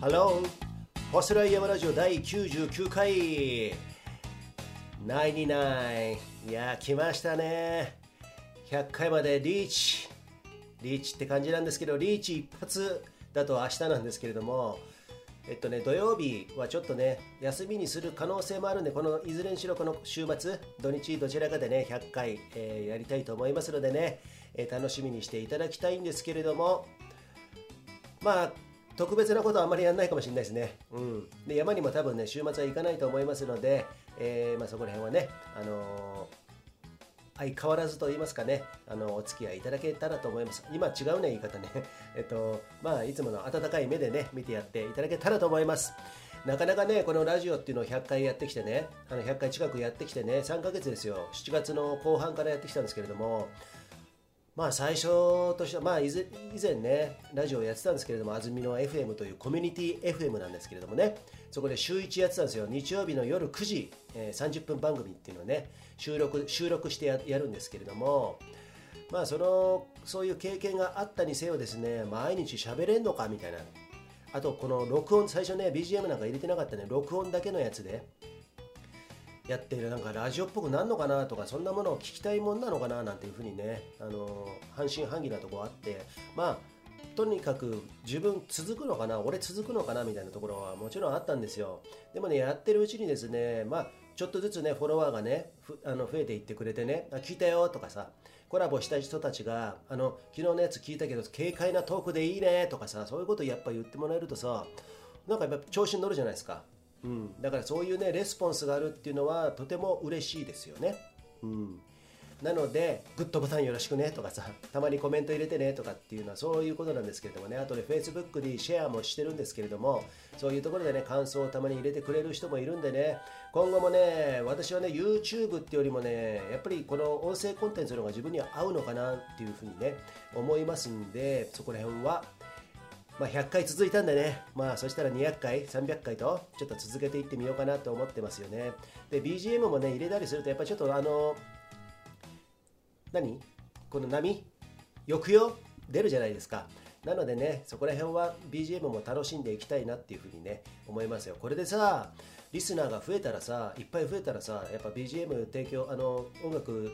ハローホスライヤマラジオ第99回99いや来ましたね。100回までリーチ。リーチって感じなんですけどリーチ一発だと明日なんですけれども。えっとね土曜日はちょっとね休みにする可能性もあるんでこのいずれにしろこの週末土日どちらかでね100回、えーやりたいと思いますのでね、えー楽しみにしていただきたいんですけれども。まあ特別なことはあまりやらないかもしれないですね、うん、で山にも多分ね週末は行かないと思いますので、えーまあ、そこら辺はね、あのー相変わらずと言いますかね、あのお付き合いいただけたらと思います。今違うね、言い方ね。えっと、まあ、いつもの温かい目でね、見てやっていただけたらと思います。なかなかね、このラジオっていうのを100回やってきてね、あの100回近くやってきてね、3ヶ月ですよ、7月の後半からやってきたんですけれども、まあ最初としては、まあ以前ね、ラジオをやってたんですけれども、安住の FM というコミュニティ FM なんですけれどもね、そこで週1やってたんですよ。日曜日の夜9時、えー30分番組っていうのをね、収録収録してややるんですけれども、まあその、そういう経験があったにせよですね、毎日喋れんのかみたいな。あと、この録音、最初ね、BGM なんか入れてなかったね、録音だけのやつで、やってるなんかラジオっぽくなんのかなとかそんなものを聞きたいもんなのかななんていうふうにねあの半信半疑なとこあってまあとにかく自分続くのかな俺続くのかなみたいなところはもちろんあったんですよ。でもねやってるうちにですねまあちょっとずつねフォロワーがねあの増えていってくれてねあ聞いたよとかさコラボした人たちがあの昨日のやつ聞いたけど軽快なトークでいいねとかさそういうことやっぱ言ってもらえるとさなんかやっぱ調子に乗るじゃないですか。うん、だからそういうねレスポンスがあるっていうのはとても嬉しいですよね。うん、なので、グッドボタンよろしくねとかさ、たまにコメント入れてねとかっていうのはそういうことなんですけれどもね、あとで Facebook でシェアもしてるんですけれども、そういうところでね、感想をたまに入れてくれる人もいるんでね、今後もね、私はね、YouTube ってよりもね、やっぱりこの音声コンテンツの方が自分には合うのかなっていうふうにね、思いますんで、そこら辺はまあ、100回続いたんでね、まあ、そしたら200回、300回とちょっと続けていってみようかなと思ってますよね。で、BGM もね、入れたりすると、やっぱりちょっとあの、何？この波？抑揚？出るじゃないですか。なのでね、そこら辺は BGM も楽しんでいきたいなっていうふうにね、思いますよ。これでさ、リスナーが増えたらさ、いっぱい増えたらさ、やっぱ BGM 提供、あの、音楽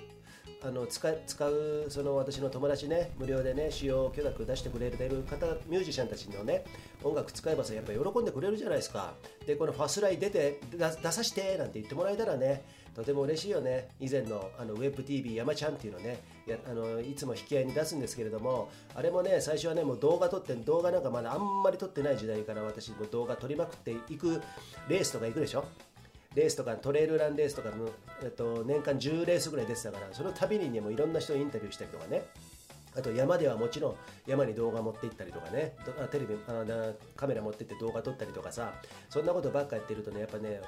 あの使使うその私の友達ね無料でね使用許諾出してくれる方ミュージシャンたちのね音楽使えばさやっぱ喜んでくれるじゃないですか。でこのファスライ出て出さしてなんて言ってもらえたらねとても嬉しいよね。以前のあのウェブ TV 山ちゃんっていうのねやあのいつも引き合いに出すんですけれどもあれもね最初はねもう動画撮って動画なんかまだあんまり撮ってない時代から私も動画撮りまくっていくレースとか行くでしょ。レースとかトレイルランレースとかの、えっと、年間10レースぐらい出てたからその度にねもういろんな人にインタビューしたりとかね。あと山ではもちろん山に動画持って行ったりとかね。テレビあカメラ持ってって動画撮ったりとかさ。そんなことばっかやってるとねやっぱね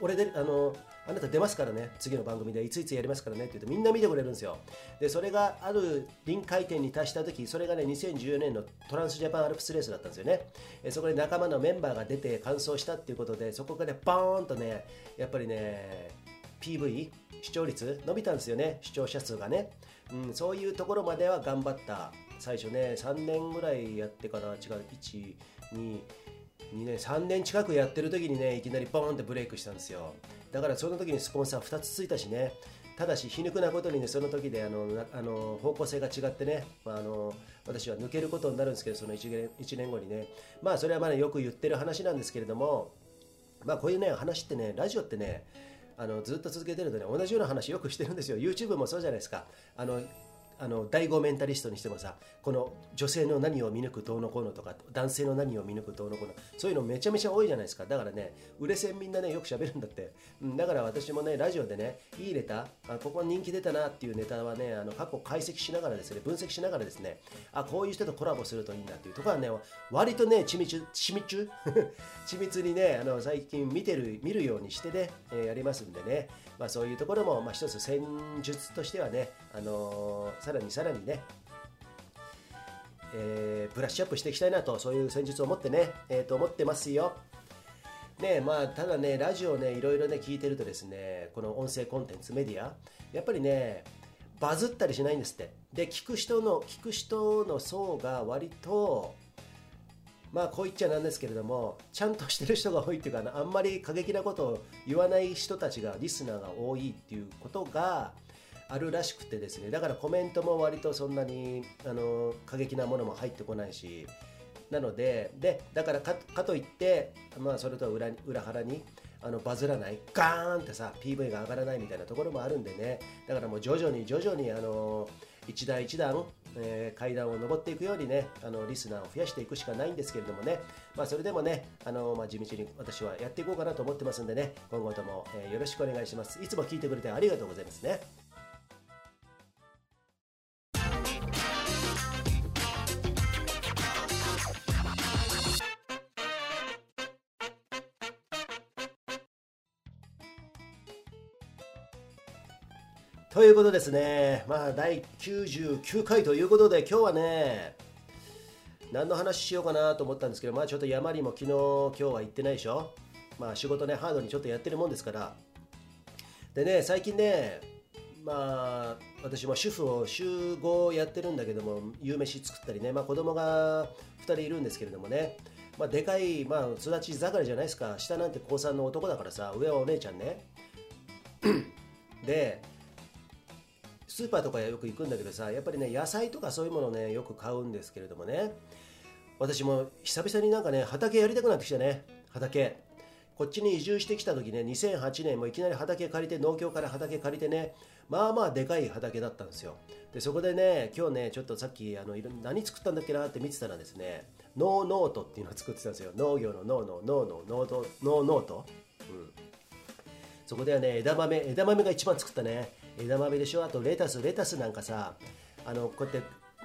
俺であのあなた出ますからね。次の番組でいついつやりますからね。って言うとみんな見てくれるんですよ。でそれがある臨界点に達した時それがね2014年のトランスジャパンアルプスレースだったんですよね。えそこで仲間のメンバーが出て完走したっていうことでそこからねバーンとねやっぱりね PV 視聴率伸びたんですよね視聴者数がね、うん、そういうところまでは頑張った。最初ね3年ぐらいやってから違う122年3年近くやってる時にねいきなりボーンってブレイクしたんですよ。だからその時にスポンサー2つついたしね。ただし皮肉なことにねその時であのあの方向性が違ってね、まあ、あの私は抜けることになるんですけどその 1, 年1年後にね。まあそれはまだよく言ってる話なんですけれどもまあこういうね話ってねラジオってねあのずっと続けてるとね同じような話よくしてるんですよ。YouTube もそうじゃないですか。あのあの第5メンタリストにしてもさこの女性の何を見抜くどうのこうのとか男性の何を見抜くどうのこうのそういうのめちゃめちゃ多いじゃないですか。だからね売れ線みんなねよく喋るんだって、うん、だから私もねラジオでねいいネタあここ人気出たなっていうネタはねあの過去解析しながらですね分析しながらですねあこういう人とコラボするといいんだっていうところはね割とね緻密緻密？緻密 にねあの最近見てる見るようにしてね、えーやりますんでね。まあそういうところも、まあ、一つ戦術としてはね、あのーさらにさらにね、えーブラッシュアップしていきたいなとそういう戦術を持ってね、えーと思ってますよ。ねまあ、ただね、ラジオね、いろいろね、聞いてるとですね、この音声コンテンツ、メディア、やっぱりね、バズったりしないんですって。で、聞く人の、聞く人の層が割と、まあこう言っちゃなんですけれどもちゃんとしてる人が多いっていうかあんまり過激なことを言わない人たちがリスナーが多いっていうことがあるらしくてですね。だからコメントも割とそんなにあの過激なものも入ってこないし。なのででだからかといって、まあ、それとは裏裏腹にあのバズらないガーンってさ PV が上がらないみたいなところもあるんでね。だからもう徐々に徐々にあの一段一段、えー、階段を上っていくようにねあのリスナーを増やしていくしかないんですけれどもね、まあ、それでもねあの、まあ、地道に私はやっていこうかなと思ってますんでね。今後とも、えー、よろしくお願いします。いつも聞いてくれてありがとうございますね。ということですね、まあ、第99回ということで、今日はね、何の話しようかなと思ったんですけど、まあ、ちょっと山にも昨日、今日は行ってないでしょ。まあ、仕事ね、ハードにちょっとやってるもんですから。でね、最近ね、まあ、私も主婦を週5やってるんだけども、夕飯作ったりね、まあ、子供が2人いるんですけれどもね、まあ、でかい、まあ、育ち盛りじゃないですか、下なんて高3の男だからさ、上はお姉ちゃんね。で、スーパーとかよく行くんだけどさやっぱりね野菜とかそういうものねよく買うんですけれどもね。私も久々になんかね畑やりたくなってきたね。畑。こっちに移住してきた時ね2008年もいきなり畑借りて農協から畑借りてねまあまあでかい畑だったんですよ。でそこでね今日ねちょっとさっきあの何作ったんだっけなって見てたらですね農ノートっていうのを作ってたんですよ。農業の農の農のノート農ノート、うん、そこではね枝豆枝豆が一番作ったね。枝豆でしょ？あとレタス。レタスなんかさあのこうやって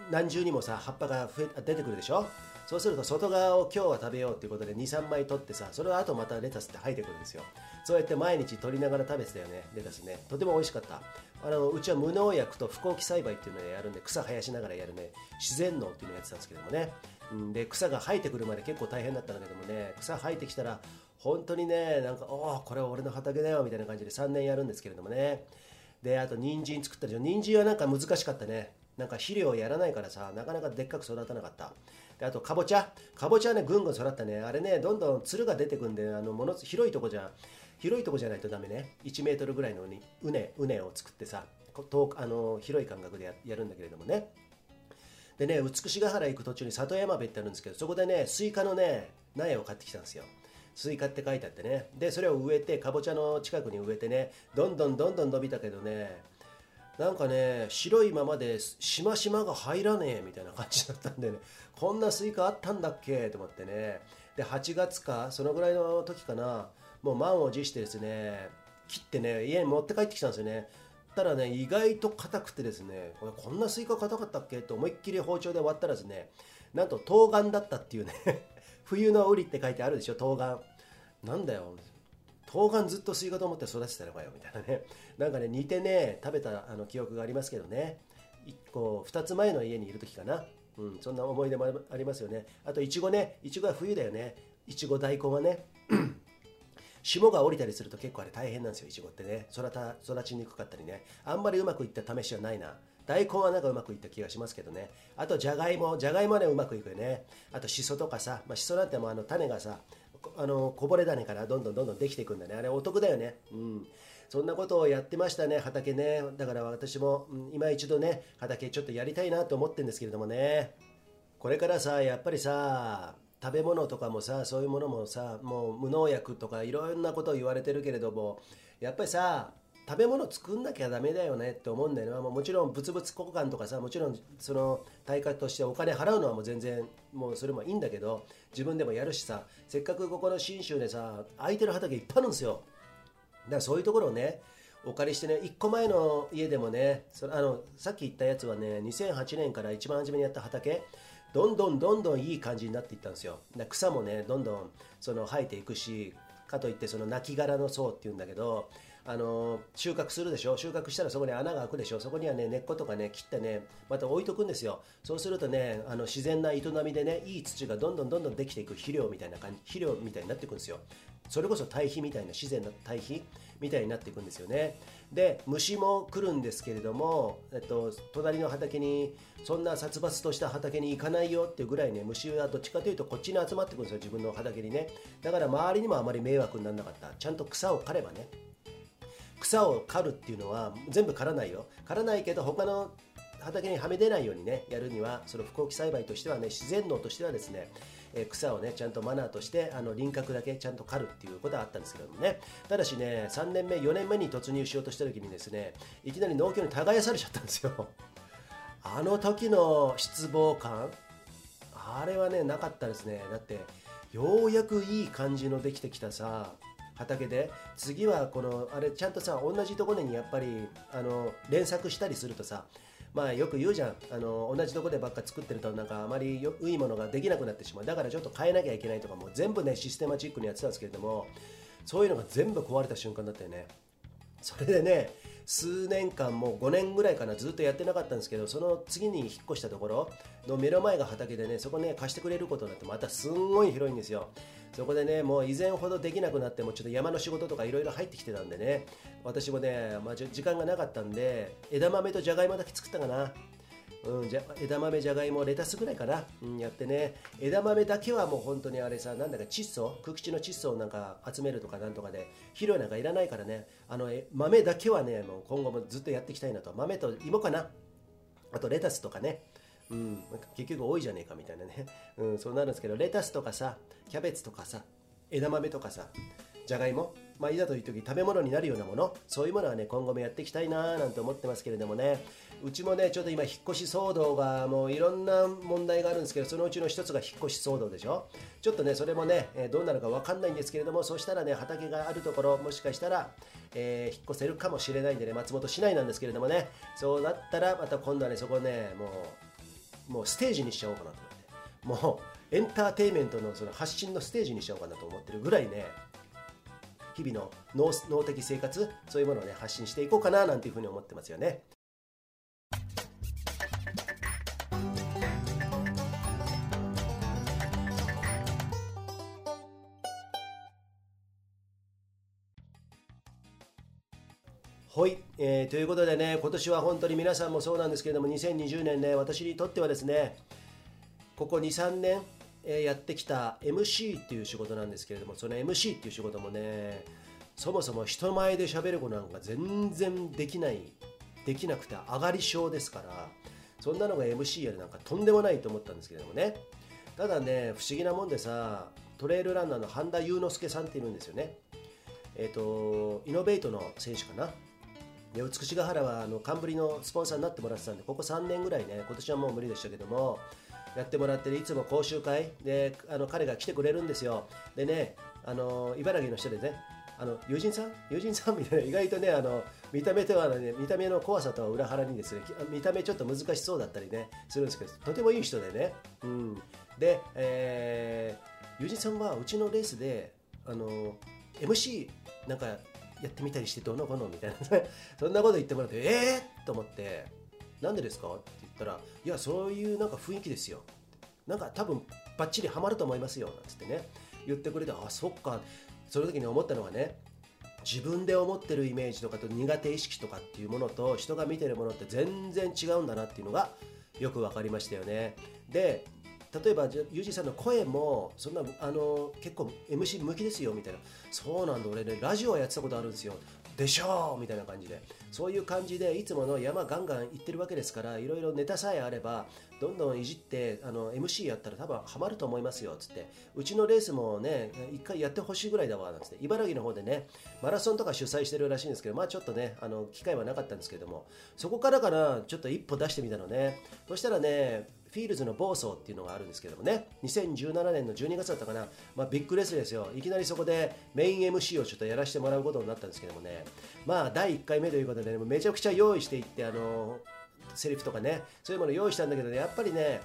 何重にもさ葉っぱが増え出てくるでしょ？そうすると外側を今日は食べようっていうことで23枚取ってさそれをあとまたレタスって生えてくるんですよ。そうやって毎日取りながら食べてたよねレタスね。とても美味しかった。あのうちは無農薬と不耕起栽培っていうのをやるんで草生やしながらやるね。自然農っていうのをやってたんですけどもね、うん、で草が生えてくるまで結構大変だったんだけどもね。草生えてきたら本当にねなんかおおこれは俺の畑だよみたいな感じで3年やるんですけれどもね。であと人参作ったでしょ人参はなんか難しかったね。なんか肥料をやらないからさなかなかでっかく育たなかった。であとかぼちゃかぼちゃはねぐんぐん育ったね。あれねどんどんつるが出てくんであのもの広いとこじゃ広いとこじゃないとダメね。1メートルぐらいのにうね、うねを作ってさ遠あの広い間隔でやるんだけれどもね。でね美ヶ原行く途中に里山辺ってあるんですけどそこでねスイカのね苗を買ってきたんですよ。スイカって書いてあってね。でそれを植えてかぼちゃの近くに植えてね。どんどんどんどん伸びたけどね。なんかね白いままでしましまが入らねえみたいな感じだったんでね。こんなスイカあったんだっけ？と思ってね。で8月かそのぐらいの時かな。もう満を持してですね切ってね家に持って帰ってきたんですよね。たらね意外と硬くてですねこれこんなスイカ硬かったっけ？と思いっきり包丁で割ったらですねなんと冬瓜だったっていうね。冬のウリって書いてあるでしょ冬瓜。なんだよ。冬瓜ずっとスイカと思って育てたのかよみたいなね。なんかね似てね食べたあの記憶がありますけどね。1個2つ前の家にいる時かな、うん、そんな思い出もありますよね。あといちごね。いちごは冬だよね。いちご大根はね。霜が降りたりすると結構あれ大変なんですよいちごってね。育た育ちにくかったりね。あんまりうまくいった試しはないな。大根はなんかうまくいった気がしますけどね。あとじゃがいもじゃがいもはねうまくいくよね。あとしそとかさ、まあ、しそなんてもあの種がさあのこぼれ種からどんどんどんどんできていくんだね。あれお得だよね。うん。そんなことをやってましたね畑ね。だから私も、うん、今一度ね畑ちょっとやりたいなと思ってるんですけれどもね。これからさやっぱりさ食べ物とかもさそういうものもさもう無農薬とかいろんなことを言われてるけれどもやっぱりさ食べ物作んなきゃダメだよねって思うんだよね、まあ、もちろん物々交換とかさもちろんその対価としてお金払うのはもう全然もうそれもいいんだけど自分でもやるしさせっかくここの信州でさ空いてる畑いっぱいあるんですよ。だからそういうところをねお借りしてね1個前の家でもねそのあのさっき言ったやつはね2008年から一番初めにやった畑どんどんどんどんいい感じになっていったんですよ。草もねどんどんその生えていくしかといってその亡骸の層っていうんだけどあの収穫するでしょ？収穫したらそこに穴が開くでしょ？そこにはね根っことかね切ってねまた置いとくんですよ。そうするとねあの自然な営みでねいい土がどんどんどんどんできていく肥料みたいな感じ肥料みたいになっていくんですよ。それこそ堆肥みたいな自然な堆肥みたいになっていくんですよね。で虫も来るんですけれども、えっと、隣の畑にそんな殺伐とした畑に行かないよっていうぐらいね虫はどっちかというとこっちに集まってくるんですよ自分の畑にね。だから周りにもあまり迷惑にならなかった。ちゃんと草を刈ればね草を刈るっていうのは全部刈らないよ。刈らないけど他の畑にはみ出ないようにねやるにはその不幸期栽培としてはね自然農としてはですねえ草をねちゃんとマナーとしてあの輪郭だけちゃんと刈るっていうことはあったんですけどもね。ただしね3年目4年目に突入しようとした時にですねいきなり農協に耕されちゃったんですよ。あの時の失望感あれはねなかったですね。だってようやくいい感じのできてきたさ畑で次はこのあれちゃんとさ同じところにやっぱりあの連作したりするとさまあよく言うじゃん。あの同じとこでばっか作ってるとなんかあまりよいいものができなくなってしまう。だからちょっと変えなきゃいけないとかも全部ねシステマチックにやってたんですけれどもそういうのが全部壊れた瞬間だったよね。それでね数年間もう5年ぐらいかなずっとやってなかったんですけどその次に引っ越したところの目の前が畑でねそこね貸してくれることになってまたすんごい広いんですよ。そこでねもう以前ほどできなくなってもちょっと山の仕事とかいろいろ入ってきてたんでね。私もね、まあ、時間がなかったんで枝豆とじゃがいもだけ作ったかな。うん、じゃ枝豆じゃがいもレタスぐらいかな、うん、やってね。枝豆だけはもう本当にあれさなんだか窒素？空気中の窒素をなんか集めるとかなんとかで肥料なんかいらないからね。あの豆だけはねもう今後もずっとやっていきたいなと。豆と芋かな。あとレタスとかね。うん、なんか結局多いじゃねえかみたいなね、うん、そうなるんですけどレタスとかさキャベツとかさ枝豆とかさじゃがいも、まあ、いざという時食べ物になるようなものそういうものはね今後もやっていきたいななんて思ってますけれどもね。うちもねちょっと今引っ越し騒動がもういろんな問題があるんですけどそのうちの一つが引っ越し騒動でしょ。ちょっとねそれもね、えどうなるか分かんないんですけれどもそしたらね畑があるところもしかしたら、えー、引っ越せるかもしれないんでね松本市内なんですけれどもね。そうなったらまた今度はねそこねもうもうステージにしちゃおうかなと思ってもうエンターテインメントのその発信のステージにしちゃおうかなと思ってるぐらいね日々の脳脳的生活そういうものをね発信していこうかななんていうふうに思ってますよね。はい、えー、ということでね、今年は本当に皆さんもそうなんですけれども、2020年ね、私にとってはですね、ここ2、3年、えー、やってきた MC っていう仕事なんですけれども、その MC っていう仕事もね、そもそも人前で喋ることなんか全然できない、できなくて上がり症ですから、そんなのが MC やるなんかとんでもないと思ったんですけれどもね、ただね、不思議なもんでさ、トレイルランナーの半田雄之介さんっているんですよね。えっ、ー、と、イノベートの選手かな。で美しが原はあの冠のスポンサーになってもらってたんでここ3年ぐらいね今年はもう無理でしたけどもやってもらっていつも講習会であの彼が来てくれるんですよ。でねあの茨城の人でねあの友人さん？友人さん？みたいな意外とねあの見た目とはね見た目の怖さとは裏腹にですね見た目ちょっと難しそうだったりねするんですけどとてもいい人でね、うん、で、えー、友人さんはうちのレースであの MC なんかやってみたりしてどうのこうのみたいな。そんなこと言ってもらってえー、と思ってなんでですか？って言ったらいやそういうなんか雰囲気ですよ。なんか多分バッチリハマると思いますよ。なんつってね。言ってくれてあそっか。その時に思ったのはね自分で思ってるイメージとかと苦手意識とかっていうものと人が見てるものって全然違うんだなっていうのがよく分かりましたよね。で例えばユージさんの声もそんなあの結構 MC 向きですよみたいな。そうなんだ俺ねラジオやってたことあるんですよ。でしょうみたいな感じで。そういう感じでいつもの山ガンガン行ってるわけですからいろいろネタさえあればどんどんいじってあの MC やったら多分ハマると思いますよつって。うちのレースもね一回やってほしいぐらいだわなんつって。茨城の方でねマラソンとか主催してるらしいんですけどまあちょっとねあの機会はなかったんですけども。そこからからちょっと一歩出してみたのね。そしたらねフィールズの房総っていうのがあるんですけどもね。2017年の12月だったかな、まあ、ビッグレースですよ。いきなりそこでメイン MC をちょっとやらせてもらうことになったんですけどもね。まあ第1回目ということで、ね、めちゃくちゃ用意していってあのセリフとかね。そういうもの用意したんだけどねやっぱりね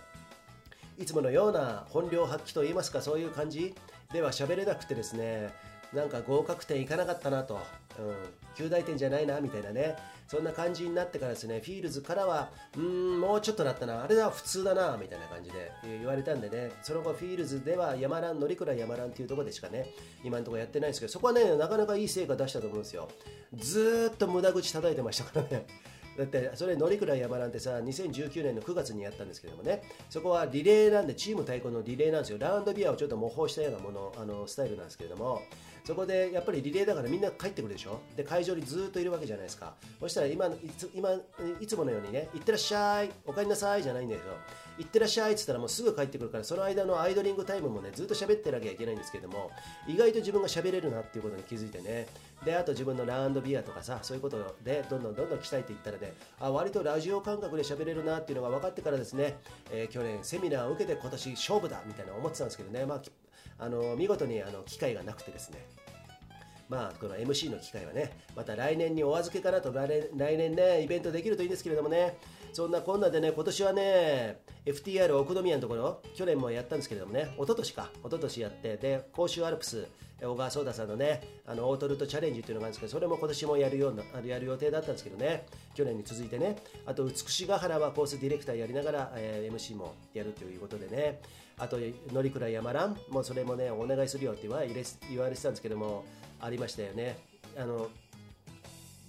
いつものような本領発揮といいますかそういう感じでは喋れなくてですねなんか合格点いかなかったなと。うん、及第点じゃないなみたいなね。そんな感じになってからですねフィールズからはうんもうちょっとだったな。あれは普通だなみたいな感じで言われたんでね。その後フィールズでは山ラン乗鞍山ランっていうところでしかね今のところやってないんですけどそこはねなかなかいい成果出したと思うんですよ。ずっと無駄口叩いてましたからね。だってそれ乗鞍山なんてさ2019年の9月にやったんですけどもね。そこはリレーなんでチーム対抗のリレーなんですよ。ラウンドビアをちょっと模倣したようなものあのスタイルなんですけれども。そこでやっぱりリレーだからみんな帰ってくるでしょ？で会場にずっといるわけじゃないですか。そしたら今いつ今いつものようにね行ってらっしゃいお帰りなさいじゃないんだけど行ってらっしゃいって言ったらもうすぐ帰ってくるからその間のアイドリングタイムもねずっと喋ってなきゃいけないんですけども意外と自分が喋れるなっていうことに気づいてね。であと自分のラウンドビアとかさそういうことでどんどんどんどん鍛えていったらねあ割とラジオ感覚で喋れるなっていうのが分かってからですね、えー、去年セミナーを受けて今年勝負だみたいな思ってたんですけどね。まああの見事にあの機会がなくてですね。まあ、この MC の機会はね、また来年にお預けかなと、来年ね、イベントできるといいんですけれどもね、そんなこんなでね、今年はね、FTR 奥宮のところ、去年もやったんですけれどもね、一昨年か、一昨年やって、で、甲州アルプス、小川颯太さんのね、あのオートルートチャレンジっていうのがあるんですけど、それも今年もやるようなやる予定だったんですけどね、去年に続いてね、あと、美しが原はコースディレクターやりながら、えー、MC もやるということでね、あと、乗鞍山蘭もそれもね、お願いするよって言われてたんですけども、ありましたよね。あの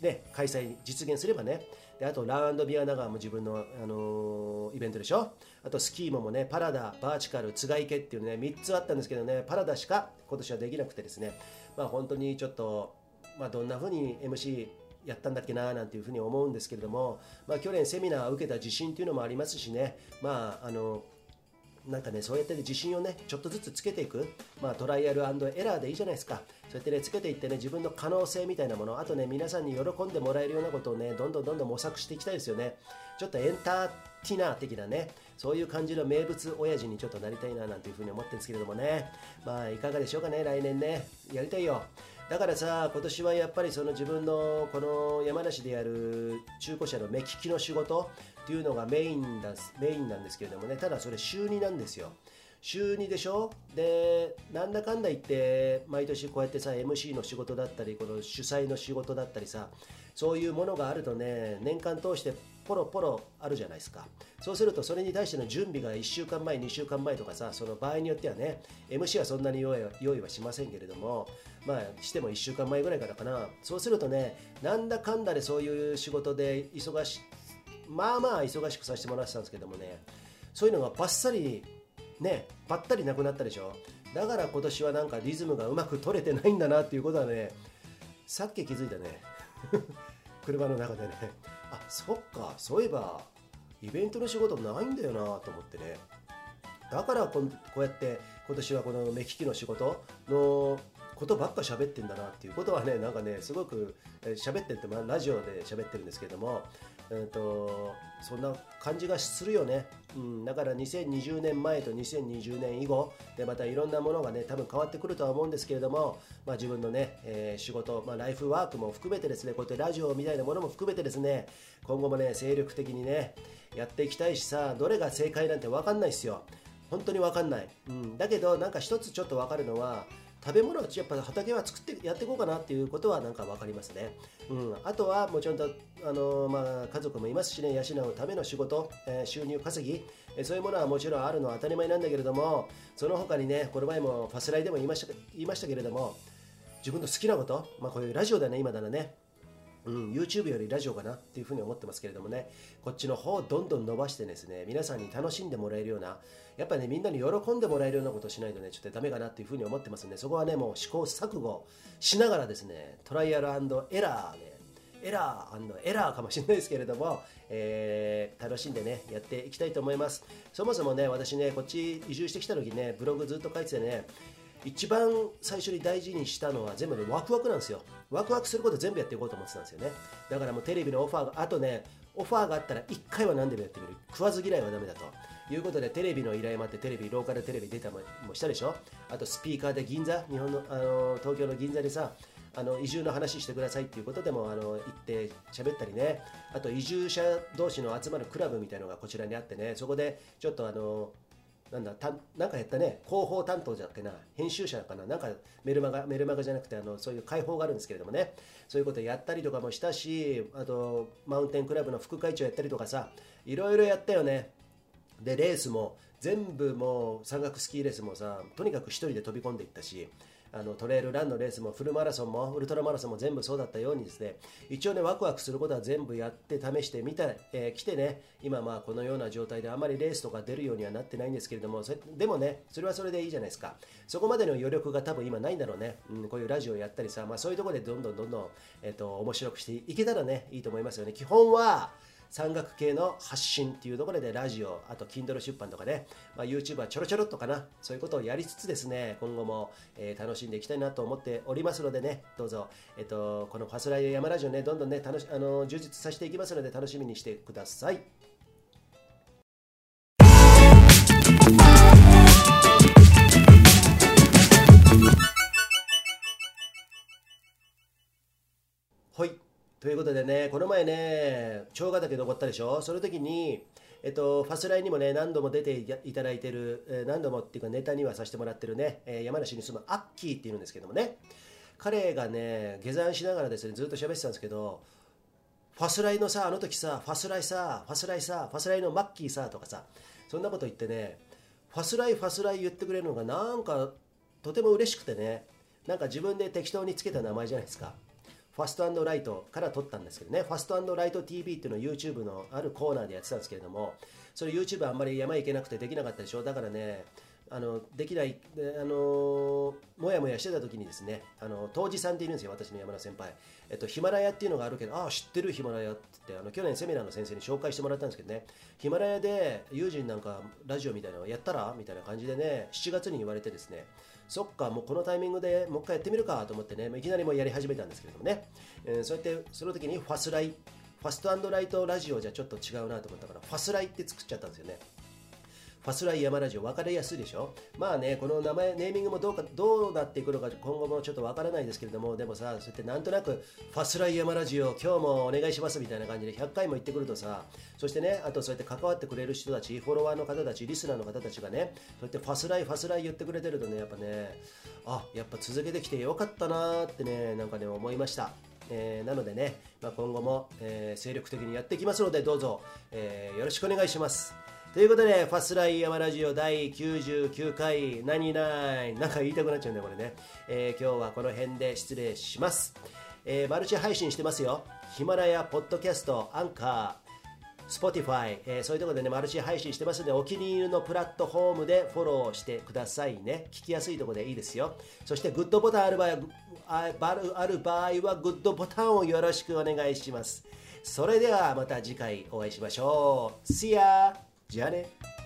ね、開催実現すればねであとランドビア長も自分の、あのー、イベントでしょ？あとスキーモもねパラダバーチカル津賀池っていうね3つあったんですけどねパラダしか今年はできなくてですね。まあ本当にちょっと、まあ、どんな風に MC やったんだっけななんていうふうに思うんですけれども、まあ、去年セミナーを受けた自信っていうのもありますしね。まああのなんかねそうやって、ね、自信をねちょっとずつつけていく、まあ、トライアルエラーでいいじゃないですか。そうやってねつけていってね自分の可能性みたいなものあとね皆さんに喜んでもらえるようなことをねどんどんどんどん模索していきたいですよね。ちょっとエンターティナー的なねそういう感じの名物親父にちょっとなりたいななんていうふうに思ってるんですけれどもね。まあいかがでしょうかね来年ね。やりたいよ。だからさ今年はやっぱりその自分のこの山梨でやる中古車の目利きの仕事っていうのがメインだメインなんですけれどもね。ただそれ週2なんですよ。週2でしょ？でなんだかんだ言って毎年こうやってさ MC の仕事だったりこの主催の仕事だったりさそういうものがあるとね年間通してポロポロあるじゃないですか。そうするとそれに対しての準備が1週間前2週間前とかさその場合によってはね MC はそんなに用意はしませんけれどもまあしても1週間前ぐらいからかな。そうするとねなんだかんだでそういう仕事で忙しまあまあ忙しくさせてもらってたんですけどもね。そういうのがバッサリねばったりなくなったでしょ。だから今年はなんかリズムがうまく取れてないんだなっていうことはねさっき気づいたね。車の中でね。あそっか。そういえばイベントの仕事ないんだよなと思ってね。だからこうやって今年はこの目利きの仕事のことばっか喋ってんだなっていうことはねなんかねすごく喋ってって、まあ、ラジオで喋ってるんですけどもえーと、そんな感じがするよね、うん、だから2020年前と2020年以後でまたいろんなものがね多分変わってくるとは思うんですけれども、まあ、自分のね、えー、仕事、まあ、ライフワークも含めてですねこうやってラジオみたいなものも含めてですね今後もね精力的にねやっていきたいしさどれが正解なんて分かんないですよ。本当に分かんない、うん、だけどなんか一つちょっと分かるのは食べ物はやっぱ畑は作ってやっていこうかなっていうことはなんか分かりますね。うん、あとはもちろんとあの、まあ、家族もいますしね。養うための仕事、えー、収入稼ぎ、えー、そういうものはもちろんあるのは当たり前なんだけれどもその他にねこの前もファスライでも言いました言いましたけれども自分の好きなこと、まあ、こういうラジオだね今ならね。うん、YouTube よりラジオかなっていうふうに思ってますけれどもね、こっちの方をどんどん伸ばしてですね、皆さんに楽しんでもらえるような、やっぱね、みんなに喜んでもらえるようなことをしないとね、ちょっとダメかなっていうふうに思ってますんで、そこはね、もう試行錯誤しながらですね、トライアルエラーで、エラーエラーかもしれないですけれども、えー、楽しんでね、やっていきたいと思います。そもそもね、私ね、こっち移住してきた時ね、ブログずっと書いててね、一番最初に大事にしたのは全部でワクワクなんですよ。ワクワクすること全部やっていこうと思ってたんですよね。だからもうテレビのオファーがあとねオファーがあったら1回は何でもやってみる。食わず嫌いはダメだと。いうことでテレビの依頼もあってテレビローカルテレビ出たもしたでしょ。あとスピーカーで銀座日本のあの東京の銀座でさあの移住の話してくださいっていうことでもあの行って喋ったりね。あと移住者同士の集まるクラブみたいのがこちらにあってね。そこでちょっとあのなんだたなんかやったね。広報担当じゃっけな。編集者かな。なんかメルマガメルマガじゃなくてあのそういう解放があるんですけれどもね。そういうことやったりとかもしたしあとマウンテンクラブの副会長やったりとかさいろいろやったよね。でレースも全部もう山岳スキーレースもさとにかく1人で飛び込んでいったしあのトレイルランのレースもフルマラソンもウルトラマラソンも全部そうだったようにですね一応ねワクワクすることは全部やって試してみた、えー、来てね今まあこのような状態であまりレースとか出るようにはなってないんですけれどもでもねそれはそれでいいじゃないですか。そこまでの余力が多分今ないんだろうね、うん、こういうラジオやったりさ、まあ、そういうところでどんどんどんどん、えーと面白くしていけたらねいいと思いますよね。基本は山岳系の発信っていうところでラジオ、あと Kindle 出版とかね、まあ、YouTube はちょろちょろっとかな、そういうことをやりつつですね、今後も、えー、楽しんでいきたいなと思っておりますのでね、どうぞ、えっ、ー、と、このファスライヤ山ラジオね、どんどんね、楽しあの充実させていきますので、楽しみにしてください。ということでね、この前ね、長ヶ岳登ったでしょ、その時に、えっと、ファスライにもね、何度も出ていただいてる、え何度もっていうか、ネタにはさせてもらってるね、え山梨に住むアッキーっていうんですけどもね、彼がね、下山しながらですね、ずっと喋ってたんですけど、ファスライのさ、あの時さ、ファスライさ、ファスライさ、ファスライのマッキーさとかさ、そんなこと言ってね、ファスライ、ファスライ言ってくれるのが、なんか、とても嬉しくてね、なんか自分で適当につけた名前じゃないですか。ファストライトから撮ったんですけどね、ファストライト TV っていうのを YouTube のあるコーナーでやってたんですけれども、それ YouTube あんまり山行けなくてできなかったでしょ、だからね、あのできない、あのもやもやしてた時にですね、あの当時さんっているんですよ、私の山田先輩。えっと、ヒマラヤっていうのがあるけど、ああ、知ってるヒマラヤってって、あの去年セミナーの先生に紹介してもらったんですけどね、ヒマラヤで友人なんかラジオみたいなのやったらみたいな感じでね、7月に言われてですね、そっか、もうこのタイミングでもう一回やってみるかと思ってね、いきなりもうやり始めたんですけれどもね、えー、そうやってその時にファスライ、ファストライトラジオじゃちょっと違うなと思ったから、ファスライって作っちゃったんですよね。ファスライ山ラジオ分かりやすいでしょ？まあねこの名前ネーミングもどうかどうなっていくのか今後もちょっと分からないですけれどもでもさそうやってなんとなくファスライ山ラジオ今日もお願いしますみたいな感じで100回も言ってくるとさそしてねあとそうやって関わってくれる人たちフォロワーの方たちリスナーの方たちがねそうやってファスライファスライ言ってくれてるとねやっぱねあやっぱ続けてきてよかったなーってねなんかね思いましたえー、なのでね、まあ、今後も、えー、精力的にやっていきますのでどうぞ、えー、よろしくお願いします。ということで、ファスライヤマラジオ第99回、何ないなんか言いたくなっちゃうんだよ、これね。えー、今日はこの辺で失礼します。えー、マルチ配信してますよ。ヒマラヤ、ポッドキャスト、アンカー、スポティファイ、えー、そういうところでね、マルチ配信してますので、お気に入りのプラットフォームでフォローしてくださいね。聞きやすいところでいいですよ。そして、グッドボタンある場合あある場合は、グッドボタンをよろしくお願いします。それではまた次回お会いしましょう。See ya! じゃあね。